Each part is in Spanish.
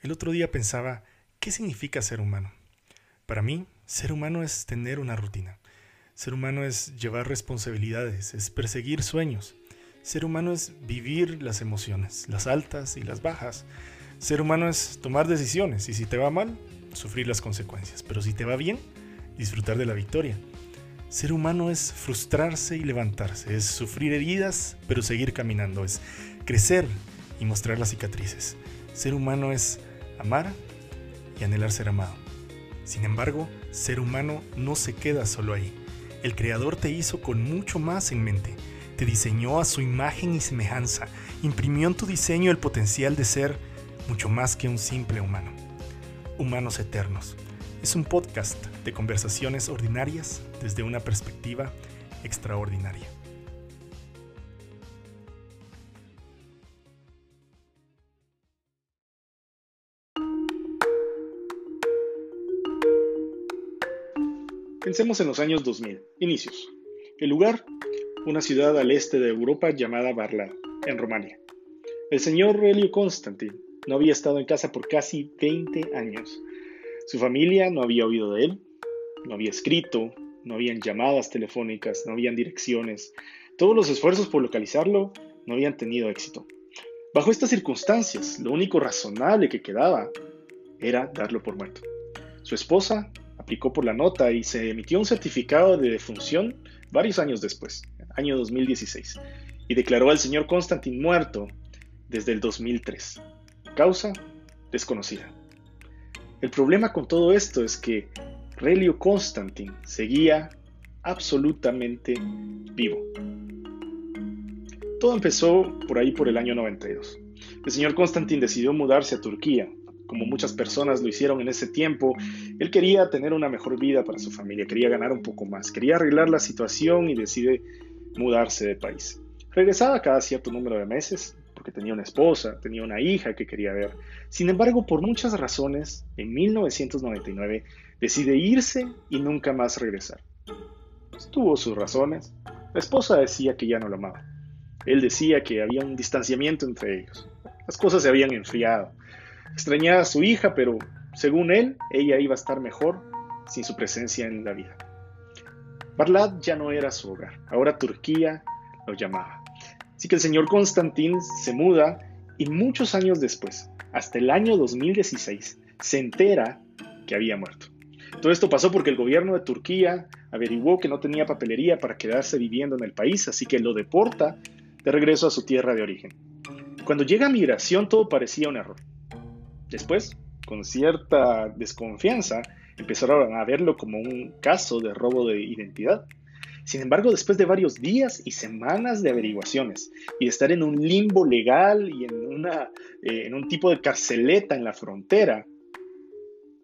El otro día pensaba, ¿qué significa ser humano? Para mí, ser humano es tener una rutina. Ser humano es llevar responsabilidades, es perseguir sueños. Ser humano es vivir las emociones, las altas y las bajas. Ser humano es tomar decisiones y si te va mal, sufrir las consecuencias. Pero si te va bien, disfrutar de la victoria. Ser humano es frustrarse y levantarse, es sufrir heridas pero seguir caminando, es crecer y mostrar las cicatrices. Ser humano es amar y anhelar ser amado. Sin embargo, ser humano no se queda solo ahí. El Creador te hizo con mucho más en mente. Te diseñó a su imagen y semejanza. Imprimió en tu diseño el potencial de ser mucho más que un simple humano. Humanos Eternos. Es un podcast de conversaciones ordinarias desde una perspectiva extraordinaria. Pensemos en los años 2000, inicios. El lugar, una ciudad al este de Europa llamada Barla, en Rumania. El señor Relio Constantin no había estado en casa por casi 20 años. Su familia no había oído de él, no había escrito, no habían llamadas telefónicas, no habían direcciones. Todos los esfuerzos por localizarlo no habían tenido éxito. Bajo estas circunstancias, lo único razonable que quedaba era darlo por muerto. Su esposa aplicó por la nota y se emitió un certificado de defunción varios años después, año 2016, y declaró al señor Constantin muerto desde el 2003. Causa desconocida. El problema con todo esto es que Relio Constantin seguía absolutamente vivo. Todo empezó por ahí por el año 92. El señor Constantin decidió mudarse a Turquía como muchas personas lo hicieron en ese tiempo, él quería tener una mejor vida para su familia, quería ganar un poco más, quería arreglar la situación y decide mudarse de país. Regresaba cada cierto número de meses, porque tenía una esposa, tenía una hija que quería ver. Sin embargo, por muchas razones, en 1999 decide irse y nunca más regresar. tuvo sus razones. La esposa decía que ya no lo amaba. Él decía que había un distanciamiento entre ellos. Las cosas se habían enfriado. Extrañaba a su hija, pero según él, ella iba a estar mejor sin su presencia en la vida. Barlat ya no era su hogar, ahora Turquía lo llamaba. Así que el señor Constantín se muda y muchos años después, hasta el año 2016, se entera que había muerto. Todo esto pasó porque el gobierno de Turquía averiguó que no tenía papelería para quedarse viviendo en el país, así que lo deporta de regreso a su tierra de origen. Cuando llega a migración todo parecía un error. Después, con cierta desconfianza, empezaron a verlo como un caso de robo de identidad. Sin embargo, después de varios días y semanas de averiguaciones y de estar en un limbo legal y en, una, eh, en un tipo de carceleta en la frontera,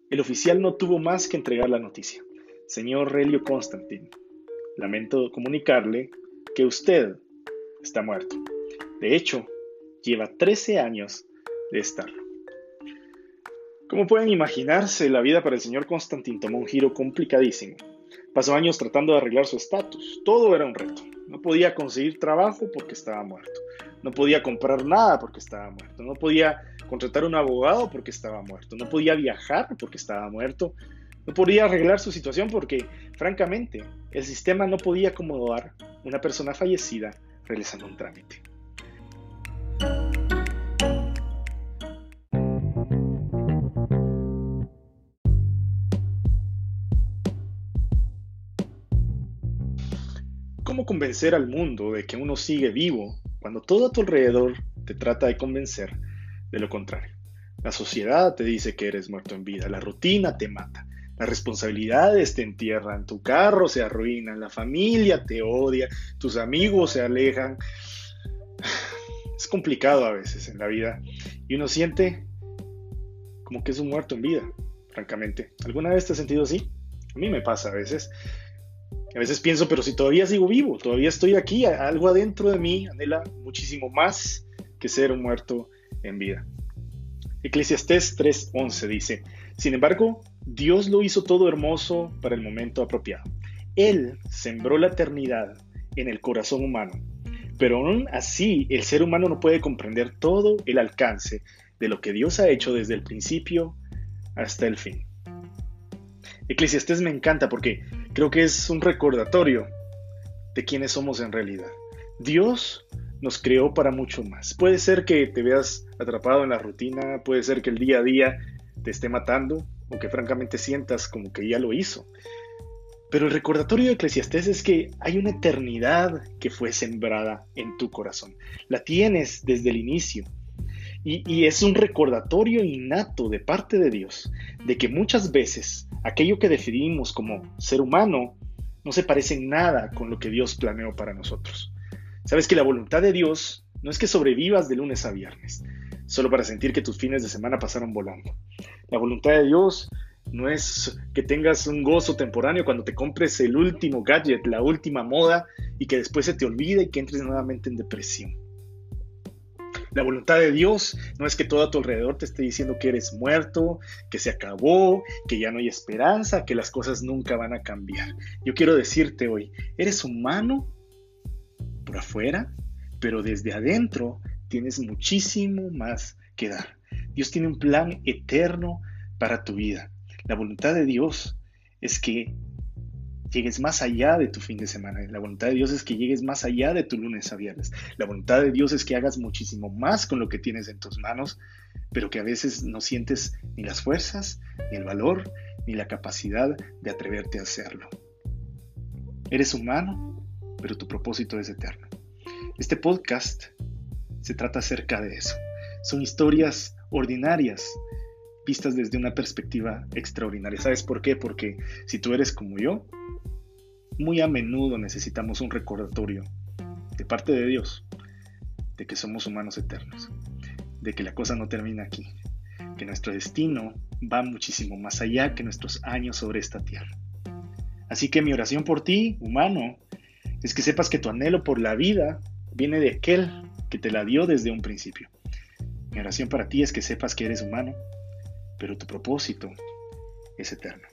el oficial no tuvo más que entregar la noticia. Señor Relio Constantin, lamento comunicarle que usted está muerto. De hecho, lleva 13 años de estarlo. Como pueden imaginarse, la vida para el señor Constantin tomó un giro complicadísimo. Pasó años tratando de arreglar su estatus. Todo era un reto. No podía conseguir trabajo porque estaba muerto. No podía comprar nada porque estaba muerto. No podía contratar un abogado porque estaba muerto. No podía viajar porque estaba muerto. No podía arreglar su situación porque, francamente, el sistema no podía acomodar una persona fallecida realizando un trámite. Convencer al mundo de que uno sigue vivo cuando todo a tu alrededor te trata de convencer de lo contrario? La sociedad te dice que eres muerto en vida, la rutina te mata, las responsabilidades te entierran, tu carro se arruina, la familia te odia, tus amigos se alejan. Es complicado a veces en la vida y uno siente como que es un muerto en vida, francamente. ¿Alguna vez te has sentido así? A mí me pasa a veces. A veces pienso, pero si todavía sigo vivo, todavía estoy aquí, algo adentro de mí anhela muchísimo más que ser un muerto en vida. Eclesiastés 3:11 dice, sin embargo, Dios lo hizo todo hermoso para el momento apropiado. Él sembró la eternidad en el corazón humano, pero aún así el ser humano no puede comprender todo el alcance de lo que Dios ha hecho desde el principio hasta el fin. Eclesiastés me encanta porque creo que es un recordatorio de quiénes somos en realidad. Dios nos creó para mucho más. Puede ser que te veas atrapado en la rutina, puede ser que el día a día te esté matando o que francamente sientas como que ya lo hizo. Pero el recordatorio de Eclesiastés es que hay una eternidad que fue sembrada en tu corazón. La tienes desde el inicio. Y, es un recordatorio innato de parte de Dios de que muchas veces aquello que definimos como ser humano no se parece en nada con lo que Dios planeó para nosotros. Sabes que la voluntad de Dios no es que sobrevivas de lunes a viernes, solo para sentir que tus fines de semana pasaron volando. La voluntad de Dios no es que tengas un gozo temporáneo cuando te compres el último gadget, la última moda y que después se te olvide y que entres nuevamente en depresión. La voluntad de Dios no es que todo a tu alrededor te esté diciendo que eres muerto, que se acabó, que ya no hay esperanza, que las cosas nunca van a cambiar. Yo quiero decirte hoy, eres humano por afuera, pero desde adentro tienes muchísimo más que dar. Dios tiene un plan eterno para tu vida. La voluntad de Dios es que llegues más allá de tu fin de semana. La voluntad de Dios es que llegues más allá de tu lunes a viernes. La voluntad de Dios es que hagas muchísimo más con lo que tienes en tus manos, pero que a veces no sientes ni las fuerzas, ni el valor, ni la capacidad de atreverte a hacerlo. Eres humano, pero tu propósito es eterno. Este podcast se trata acerca de eso. Son historias ordinarias vistas desde una perspectiva extraordinaria. ¿Sabes por qué? Porque si tú eres como yo, muy a menudo necesitamos un recordatorio de parte de Dios de que somos humanos eternos, de que la cosa no termina aquí, que nuestro destino va muchísimo más allá que nuestros años sobre esta tierra. Así que mi oración por ti, humano, es que sepas que tu anhelo por la vida viene de aquel que te la dio desde un principio. Mi oración para ti es que sepas que eres humano, pero tu propósito es eterno.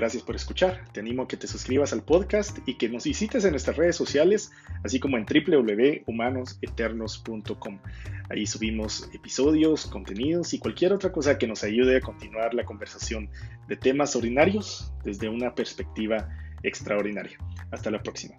Gracias por escuchar. Te animo a que te suscribas al podcast y que nos visites en nuestras redes sociales, así como en www.humanoseternos.com. Ahí subimos episodios, contenidos y cualquier otra cosa que nos ayude a continuar la conversación de temas ordinarios desde una perspectiva extraordinaria. Hasta la próxima.